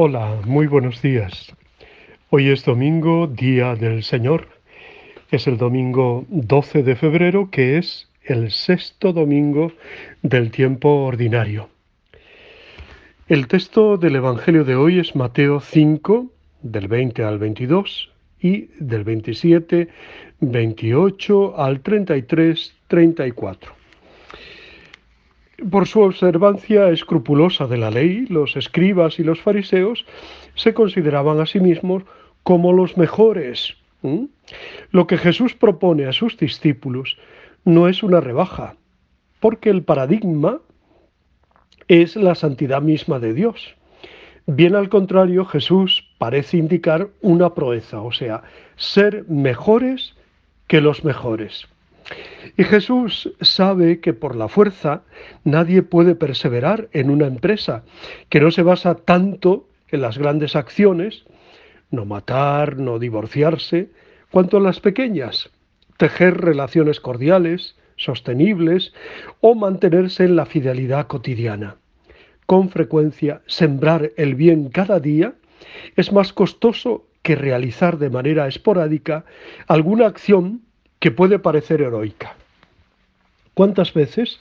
Hola, muy buenos días. Hoy es domingo, día del Señor. Es el domingo 12 de febrero, que es el sexto domingo del tiempo ordinario. El texto del Evangelio de hoy es Mateo 5, del 20 al 22, y del 27, 28 al 33, 34. Por su observancia escrupulosa de la ley, los escribas y los fariseos se consideraban a sí mismos como los mejores. Lo que Jesús propone a sus discípulos no es una rebaja, porque el paradigma es la santidad misma de Dios. Bien al contrario, Jesús parece indicar una proeza, o sea, ser mejores que los mejores. Y Jesús sabe que por la fuerza nadie puede perseverar en una empresa que no se basa tanto en las grandes acciones, no matar, no divorciarse, cuanto en las pequeñas, tejer relaciones cordiales, sostenibles o mantenerse en la fidelidad cotidiana. Con frecuencia, sembrar el bien cada día es más costoso que realizar de manera esporádica alguna acción que puede parecer heroica. ¿Cuántas veces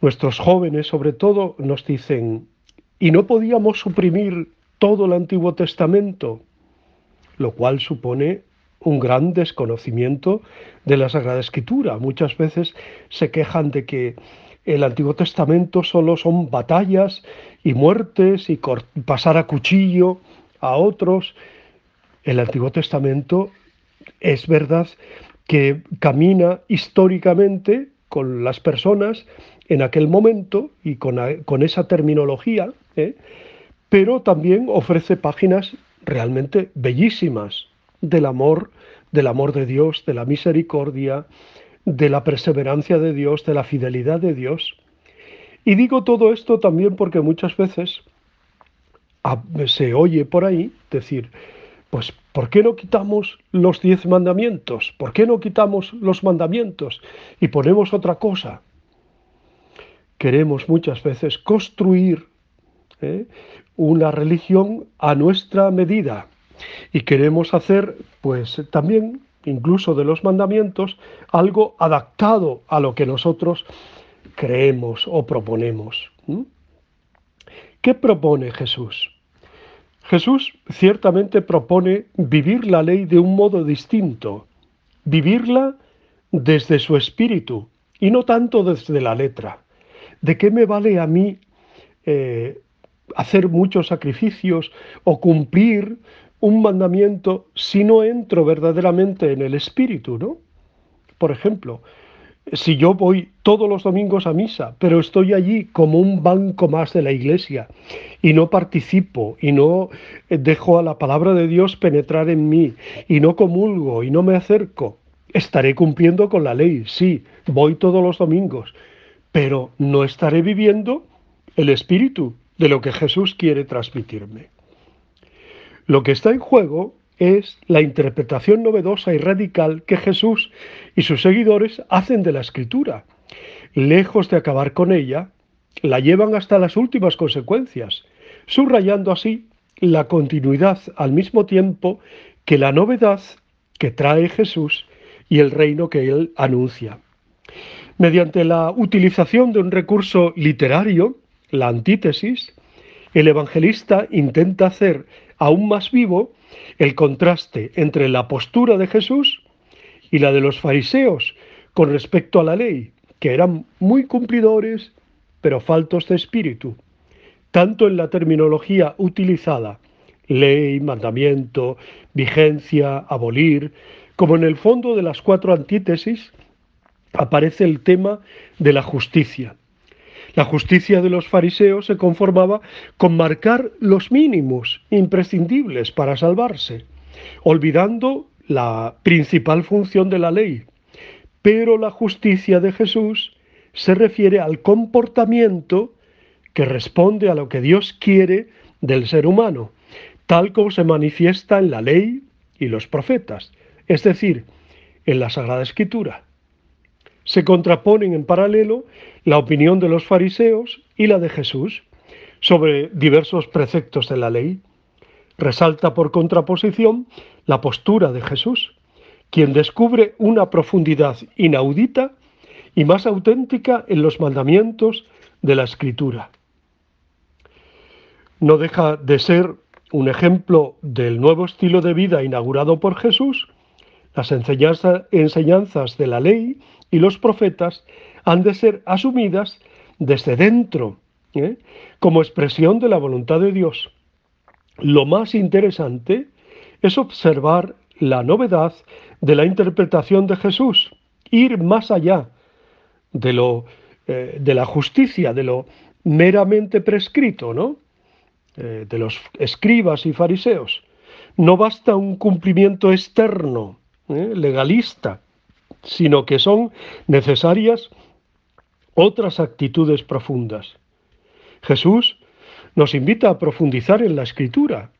nuestros jóvenes, sobre todo, nos dicen, ¿y no podíamos suprimir todo el Antiguo Testamento? Lo cual supone un gran desconocimiento de la Sagrada Escritura. Muchas veces se quejan de que el Antiguo Testamento solo son batallas y muertes y pasar a cuchillo a otros. El Antiguo Testamento es verdad que camina históricamente con las personas en aquel momento y con, esa terminología, ¿eh? pero también ofrece páginas realmente bellísimas del amor, del amor de Dios, de la misericordia, de la perseverancia de Dios, de la fidelidad de Dios. Y digo todo esto también porque muchas veces se oye por ahí decir, pues ¿por qué no quitamos los diez mandamientos? ¿Por qué no quitamos los mandamientos y ponemos otra cosa? Queremos muchas veces construir ¿eh? una religión a nuestra medida y queremos hacer pues también incluso de los mandamientos algo adaptado a lo que nosotros creemos o proponemos. ¿Qué propone Jesús? Jesús ciertamente propone vivir la ley de un modo distinto, vivirla desde su espíritu y no tanto desde la letra. ¿De qué me vale a mí eh, hacer muchos sacrificios o cumplir un mandamiento si no entro verdaderamente en el espíritu, ¿no? Por ejemplo, si yo voy todos los domingos a misa, pero estoy allí como un banco más de la iglesia y no participo y no dejo a la palabra de Dios penetrar en mí y no comulgo y no me acerco, estaré cumpliendo con la ley, sí, voy todos los domingos, pero no estaré viviendo el espíritu de lo que Jesús quiere transmitirme. Lo que está en juego es la interpretación novedosa y radical que Jesús y sus seguidores hacen de la escritura. Lejos de acabar con ella, la llevan hasta las últimas consecuencias, subrayando así la continuidad al mismo tiempo que la novedad que trae Jesús y el reino que él anuncia. Mediante la utilización de un recurso literario, la antítesis, el evangelista intenta hacer aún más vivo el contraste entre la postura de Jesús y la de los fariseos con respecto a la ley, que eran muy cumplidores, pero faltos de espíritu, tanto en la terminología utilizada, ley, mandamiento, vigencia, abolir, como en el fondo de las cuatro antítesis aparece el tema de la justicia, la justicia de los fariseos se conformaba con marcar los mínimos imprescindibles para salvarse, olvidando la principal función de la ley. Pero la justicia de Jesús se refiere al comportamiento que responde a lo que Dios quiere del ser humano, tal como se manifiesta en la ley y los profetas, es decir, en la Sagrada Escritura se contraponen en paralelo la opinión de los fariseos y la de Jesús sobre diversos preceptos de la ley. Resalta por contraposición la postura de Jesús, quien descubre una profundidad inaudita y más auténtica en los mandamientos de la Escritura. No deja de ser un ejemplo del nuevo estilo de vida inaugurado por Jesús, las enseñanzas de la ley y los profetas han de ser asumidas desde dentro, ¿eh? como expresión de la voluntad de Dios. Lo más interesante es observar la novedad de la interpretación de Jesús, ir más allá de, lo, eh, de la justicia, de lo meramente prescrito, ¿no? Eh, de los escribas y fariseos. No basta un cumplimiento externo, legalista, sino que son necesarias otras actitudes profundas. Jesús nos invita a profundizar en la escritura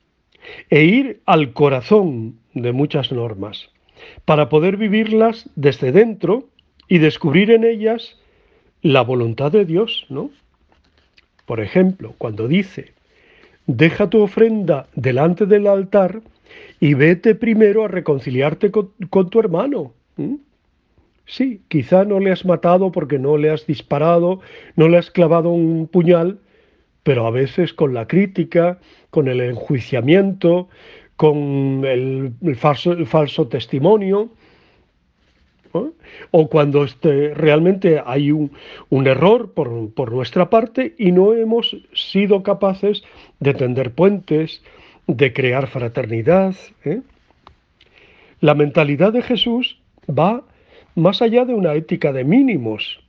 e ir al corazón de muchas normas, para poder vivirlas desde dentro y descubrir en ellas la voluntad de Dios, ¿no? Por ejemplo, cuando dice, deja tu ofrenda delante del altar y vete primero a reconciliarte con, tu hermano. Sí, quizá no le has matado porque no le has disparado, no le has clavado un puñal, pero a veces con la crítica, con el enjuiciamiento, con el, falso, testimonio, o cuando este, realmente hay un, error por, nuestra parte y no hemos sido capaces de tender puentes, de crear fraternidad. ¿eh? La mentalidad de Jesús va más allá de una ética de mínimos.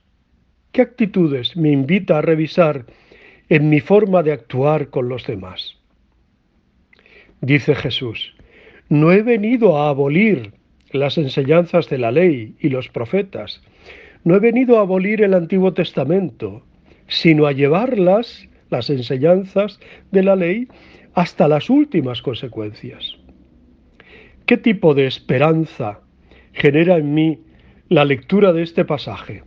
¿Qué actitudes me invita a revisar en mi forma de actuar con los demás? Dice Jesús, no he venido a abolir las enseñanzas de la ley y los profetas. No he venido a abolir el Antiguo Testamento, sino a llevarlas, las enseñanzas de la ley, hasta las últimas consecuencias. ¿Qué tipo de esperanza genera en mí la lectura de este pasaje?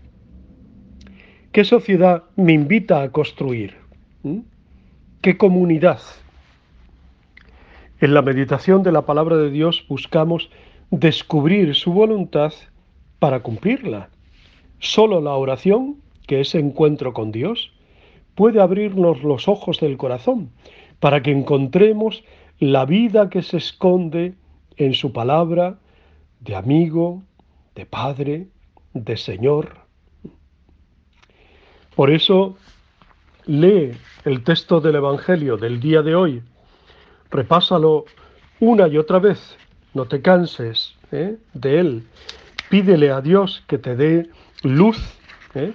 ¿Qué sociedad me invita a construir? ¿Mm? ¿Qué comunidad? En la meditación de la palabra de Dios buscamos descubrir su voluntad para cumplirla. Solo la oración, que es encuentro con Dios, puede abrirnos los ojos del corazón para que encontremos la vida que se esconde en su palabra de amigo, de padre, de Señor. Por eso lee el texto del Evangelio del día de hoy, repásalo una y otra vez no te canses ¿eh? de Él. Pídele a Dios que te dé luz ¿eh?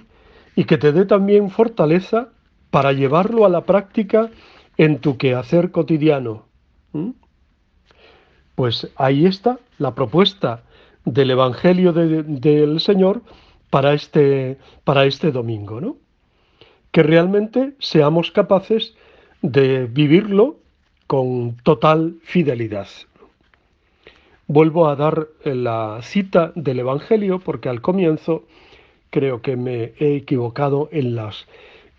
y que te dé también fortaleza para llevarlo a la práctica en tu quehacer cotidiano. Pues ahí está la propuesta del Evangelio del Señor para este, para este domingo, ¿no? Que realmente seamos capaces de vivirlo con total fidelidad. Vuelvo a dar la cita del Evangelio porque al comienzo creo que me he equivocado en, las,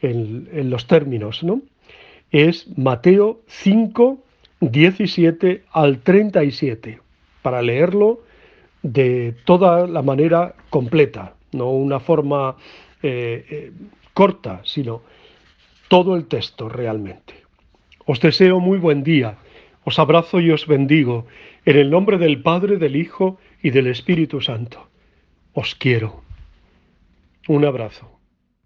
en, los términos, ¿no? Es Mateo 5, 17 al 37, para leerlo de toda la manera completa, no una forma eh, eh, corta, sino todo el texto realmente. Os deseo muy buen día, os abrazo y os bendigo en el nombre del Padre, del Hijo y del Espíritu Santo. Os quiero. Un abrazo.